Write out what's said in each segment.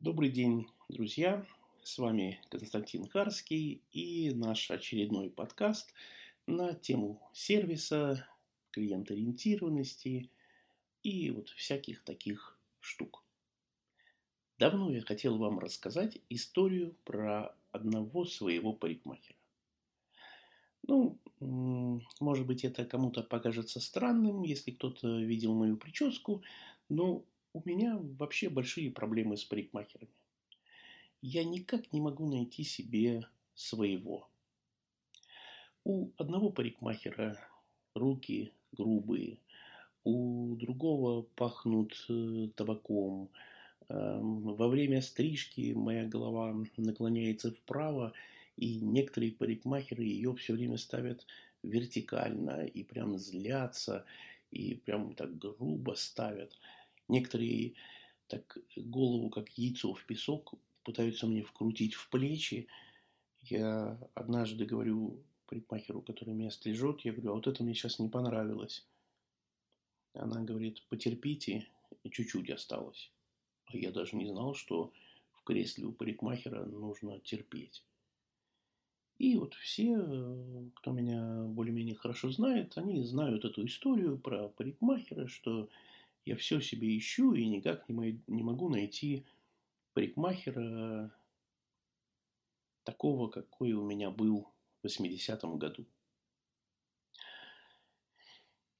Добрый день, друзья! С вами Константин Харский и наш очередной подкаст на тему сервиса, клиент-ориентированности и вот всяких таких штук. Давно я хотел вам рассказать историю про одного своего парикмахера. Ну, может быть, это кому-то покажется странным, если кто-то видел мою прическу, но у меня вообще большие проблемы с парикмахерами. Я никак не могу найти себе своего. У одного парикмахера руки грубые, у другого пахнут э, табаком. Эм, во время стрижки моя голова наклоняется вправо, и некоторые парикмахеры ее все время ставят вертикально и прям злятся, и прям так грубо ставят. Некоторые так голову, как яйцо в песок, пытаются мне вкрутить в плечи. Я однажды говорю парикмахеру, который меня стрижет, я говорю, а вот это мне сейчас не понравилось. Она говорит, потерпите, чуть-чуть осталось. А я даже не знал, что в кресле у парикмахера нужно терпеть. И вот все, кто меня более-менее хорошо знает, они знают эту историю про парикмахера, что я все себе ищу и никак не могу найти парикмахера такого, какой у меня был в 80-м году.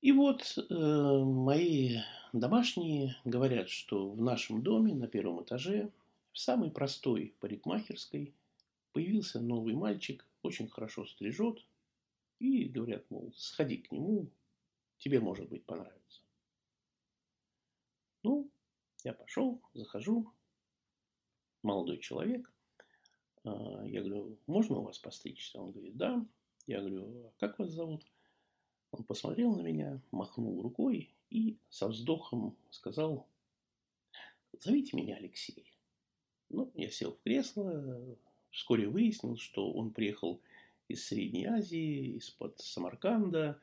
И вот э, мои домашние говорят, что в нашем доме на первом этаже, в самой простой парикмахерской, появился новый мальчик, очень хорошо стрижет, и говорят, мол, сходи к нему, тебе, может быть, понравится. Ну, я пошел, захожу, молодой человек. А, я говорю, можно у вас постричься? Он говорит, да. Я говорю, а как вас зовут? Он посмотрел на меня, махнул рукой и со вздохом сказал, зовите меня Алексей. Ну, я сел в кресло, вскоре выяснил, что он приехал из Средней Азии, из-под Самарканда.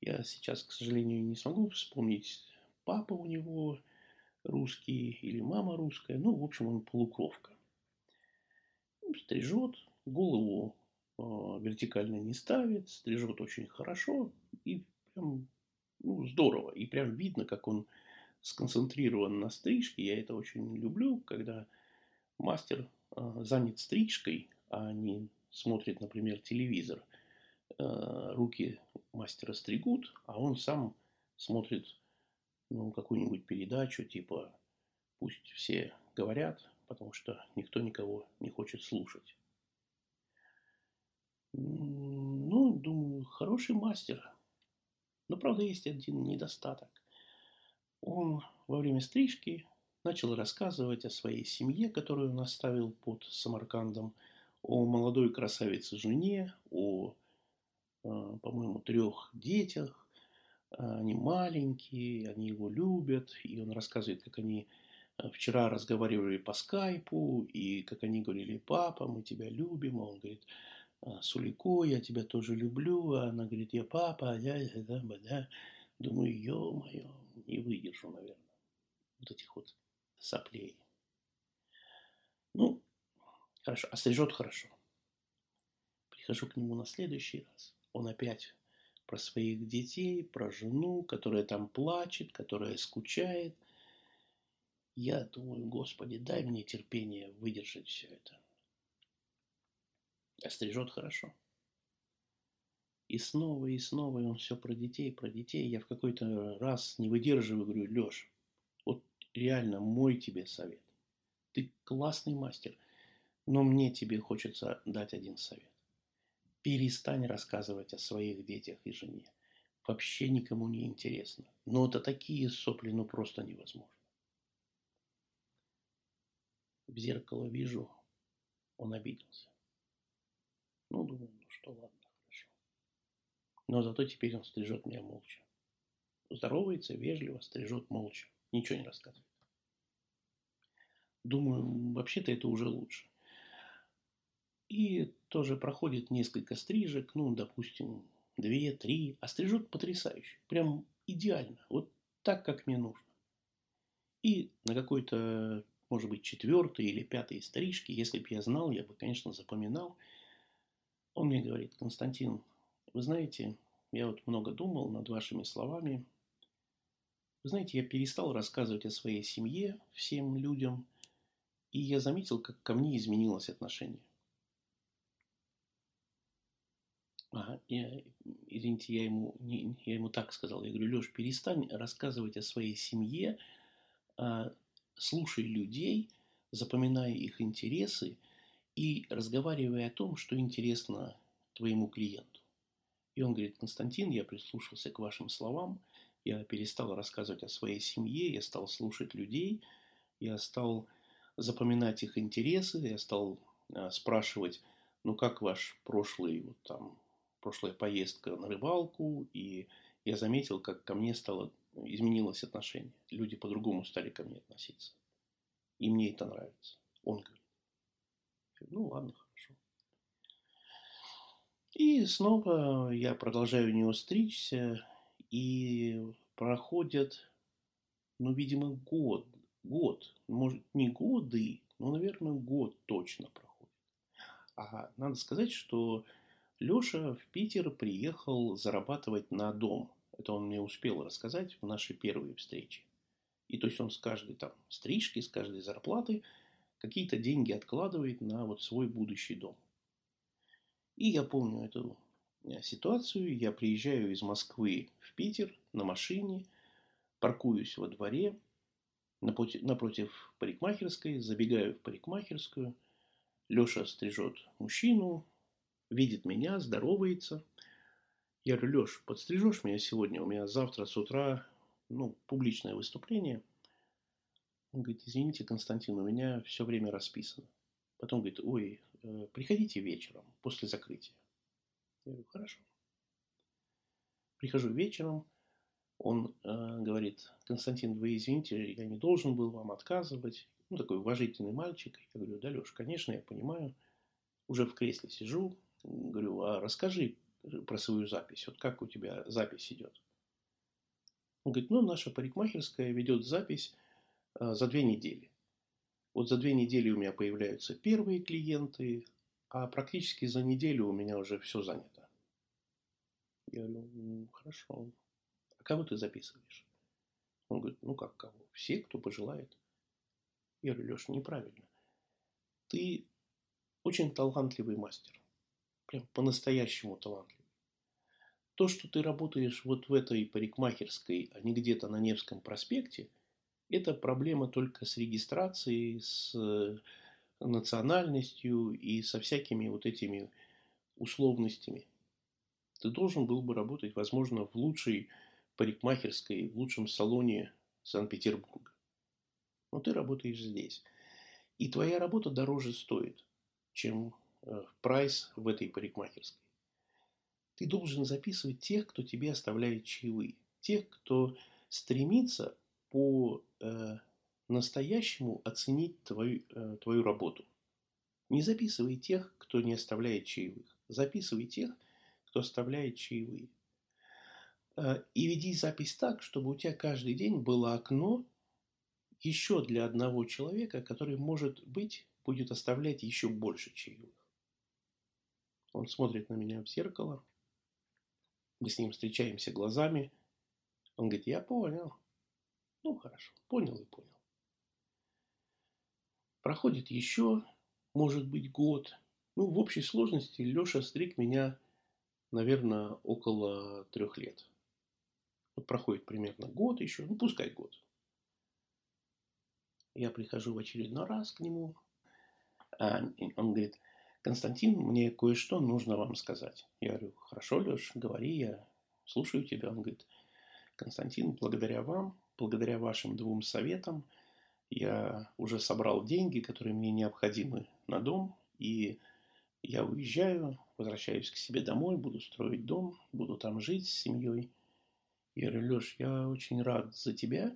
Я сейчас, к сожалению, не смогу вспомнить папа у него русский или мама русская. Ну, в общем, он полукровка. Стрижет, голову э, вертикально не ставит, стрижет очень хорошо и прям ну, здорово. И прям видно, как он сконцентрирован на стрижке. Я это очень люблю, когда мастер э, занят стрижкой, а не смотрит, например, телевизор. Э, руки мастера стригут, а он сам смотрит ну, какую-нибудь передачу, типа «Пусть все говорят», потому что никто никого не хочет слушать. Ну, думаю, хороший мастер. Но, правда, есть один недостаток. Он во время стрижки начал рассказывать о своей семье, которую он оставил под Самаркандом, о молодой красавице жене, о, э, по-моему, трех детях, они маленькие, они его любят, и он рассказывает, как они э, вчера разговаривали по скайпу, и как они говорили, папа, мы тебя любим, а он говорит, «А, Сулико, я тебя тоже люблю, а она говорит, я папа, а я, да, да. Думаю, ё-моё, не выдержу, наверное, вот этих вот соплей. Ну, хорошо, острижет а хорошо. Прихожу к нему на следующий раз, он опять про своих детей, про жену, которая там плачет, которая скучает. Я думаю, Господи, дай мне терпение выдержать все это. Острижет хорошо. И снова, и снова, и он все про детей, про детей. Я в какой-то раз не выдерживаю, говорю, Леш, вот реально мой тебе совет. Ты классный мастер, но мне тебе хочется дать один совет. Перестань рассказывать о своих детях и жене. Вообще никому не интересно. Но это такие сопли, ну просто невозможно. В зеркало вижу, он обиделся. Ну, думаю, ну что, ладно, хорошо. Но зато теперь он стрижет меня молча. Здоровается, вежливо, стрижет молча. Ничего не рассказывает. Думаю, вообще-то это уже лучше. И тоже проходит несколько стрижек, ну, допустим, две, три, а стрижет потрясающе, прям идеально, вот так, как мне нужно. И на какой-то может быть, четвертой или пятой стрижки. Если бы я знал, я бы, конечно, запоминал. Он мне говорит, Константин, вы знаете, я вот много думал над вашими словами. Вы знаете, я перестал рассказывать о своей семье всем людям, и я заметил, как ко мне изменилось отношение. Ага, я, извините, я ему, не, я ему так сказал. Я говорю, Леш, перестань рассказывать о своей семье, а, слушай людей, запоминай их интересы и разговаривай о том, что интересно твоему клиенту. И он говорит, Константин, я прислушался к вашим словам, я перестал рассказывать о своей семье, я стал слушать людей, я стал запоминать их интересы, я стал а, спрашивать, ну как ваш прошлый вот там прошлая поездка на рыбалку, и я заметил, как ко мне стало, изменилось отношение. Люди по-другому стали ко мне относиться. И мне это нравится. Он говорит. Ну ладно, хорошо. И снова я продолжаю у него стричься, и проходит, ну, видимо, год, год, может, не годы, но, наверное, год точно проходит. А надо сказать, что Леша в Питер приехал зарабатывать на дом. Это он мне успел рассказать в нашей первой встрече. И то есть он с каждой там стрижки, с каждой зарплаты какие-то деньги откладывает на вот свой будущий дом. И я помню эту э, ситуацию. Я приезжаю из Москвы в Питер на машине, паркуюсь во дворе, напротив, парикмахерской, забегаю в парикмахерскую. Леша стрижет мужчину, видит меня, здоровается. Я говорю, Леш, подстрижешь меня сегодня? У меня завтра с утра ну, публичное выступление. Он говорит, извините, Константин, у меня все время расписано. Потом говорит, ой, э, приходите вечером, после закрытия. Я говорю, хорошо. Прихожу вечером, он э, говорит, Константин, вы извините, я не должен был вам отказывать. Ну, такой уважительный мальчик. Я говорю, да, Леш, конечно, я понимаю. Уже в кресле сижу, Говорю, а расскажи про свою запись. Вот как у тебя запись идет? Он говорит, ну, наша парикмахерская ведет запись а, за две недели. Вот за две недели у меня появляются первые клиенты, а практически за неделю у меня уже все занято. Я говорю, ну, хорошо. А кого ты записываешь? Он говорит, ну как кого? Все, кто пожелает. Я говорю, Леша, неправильно. Ты очень талантливый мастер прям по-настоящему талантливый. То, что ты работаешь вот в этой парикмахерской, а не где-то на Невском проспекте, это проблема только с регистрацией, с э, национальностью и со всякими вот этими условностями. Ты должен был бы работать, возможно, в лучшей парикмахерской, в лучшем салоне Санкт-Петербурга. Но ты работаешь здесь. И твоя работа дороже стоит, чем прайс в этой парикмахерской. Ты должен записывать тех, кто тебе оставляет чаевые. Тех, кто стремится по э, оценить твою, э, твою работу. Не записывай тех, кто не оставляет чаевых. Записывай тех, кто оставляет чаевые. Э, и веди запись так, чтобы у тебя каждый день было окно еще для одного человека, который, может быть, будет оставлять еще больше чаевых. Он смотрит на меня в зеркало. Мы с ним встречаемся глазами. Он говорит, я понял. Ну, хорошо, понял и понял. Проходит еще, может быть, год. Ну, в общей сложности Леша стриг меня, наверное, около трех лет. Вот проходит примерно год еще, ну, пускай год. Я прихожу в очередной раз к нему. А он говорит, Константин, мне кое-что нужно вам сказать. Я говорю, хорошо, Леш, говори, я слушаю тебя. Он говорит, Константин, благодаря вам, благодаря вашим двум советам, я уже собрал деньги, которые мне необходимы на дом, и я уезжаю, возвращаюсь к себе домой, буду строить дом, буду там жить с семьей. Я говорю, Леш, я очень рад за тебя,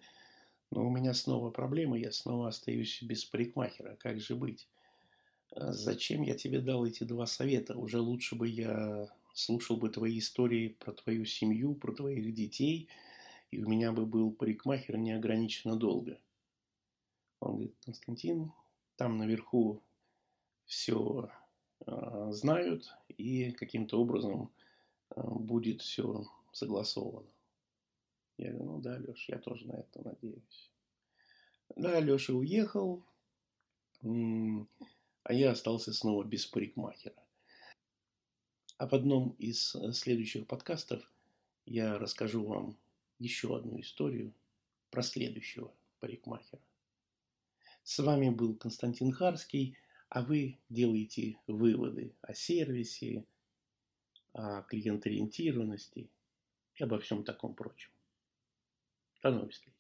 но у меня снова проблемы, я снова остаюсь без парикмахера, как же быть? А зачем я тебе дал эти два совета? Уже лучше бы я слушал бы твои истории про твою семью, про твоих детей, и у меня бы был парикмахер неограниченно долго. Он говорит, Константин, там наверху все э, знают и каким-то образом э, будет все согласовано. Я говорю, ну да, Леша, я тоже на это надеюсь. Да, Леша уехал, а я остался снова без парикмахера. А в одном из э, следующих подкастов я расскажу вам еще одну историю про следующего парикмахера. С вами был Константин Харский, а вы делаете выводы о сервисе, о клиенториентированности и обо всем таком прочем. До новых встреч.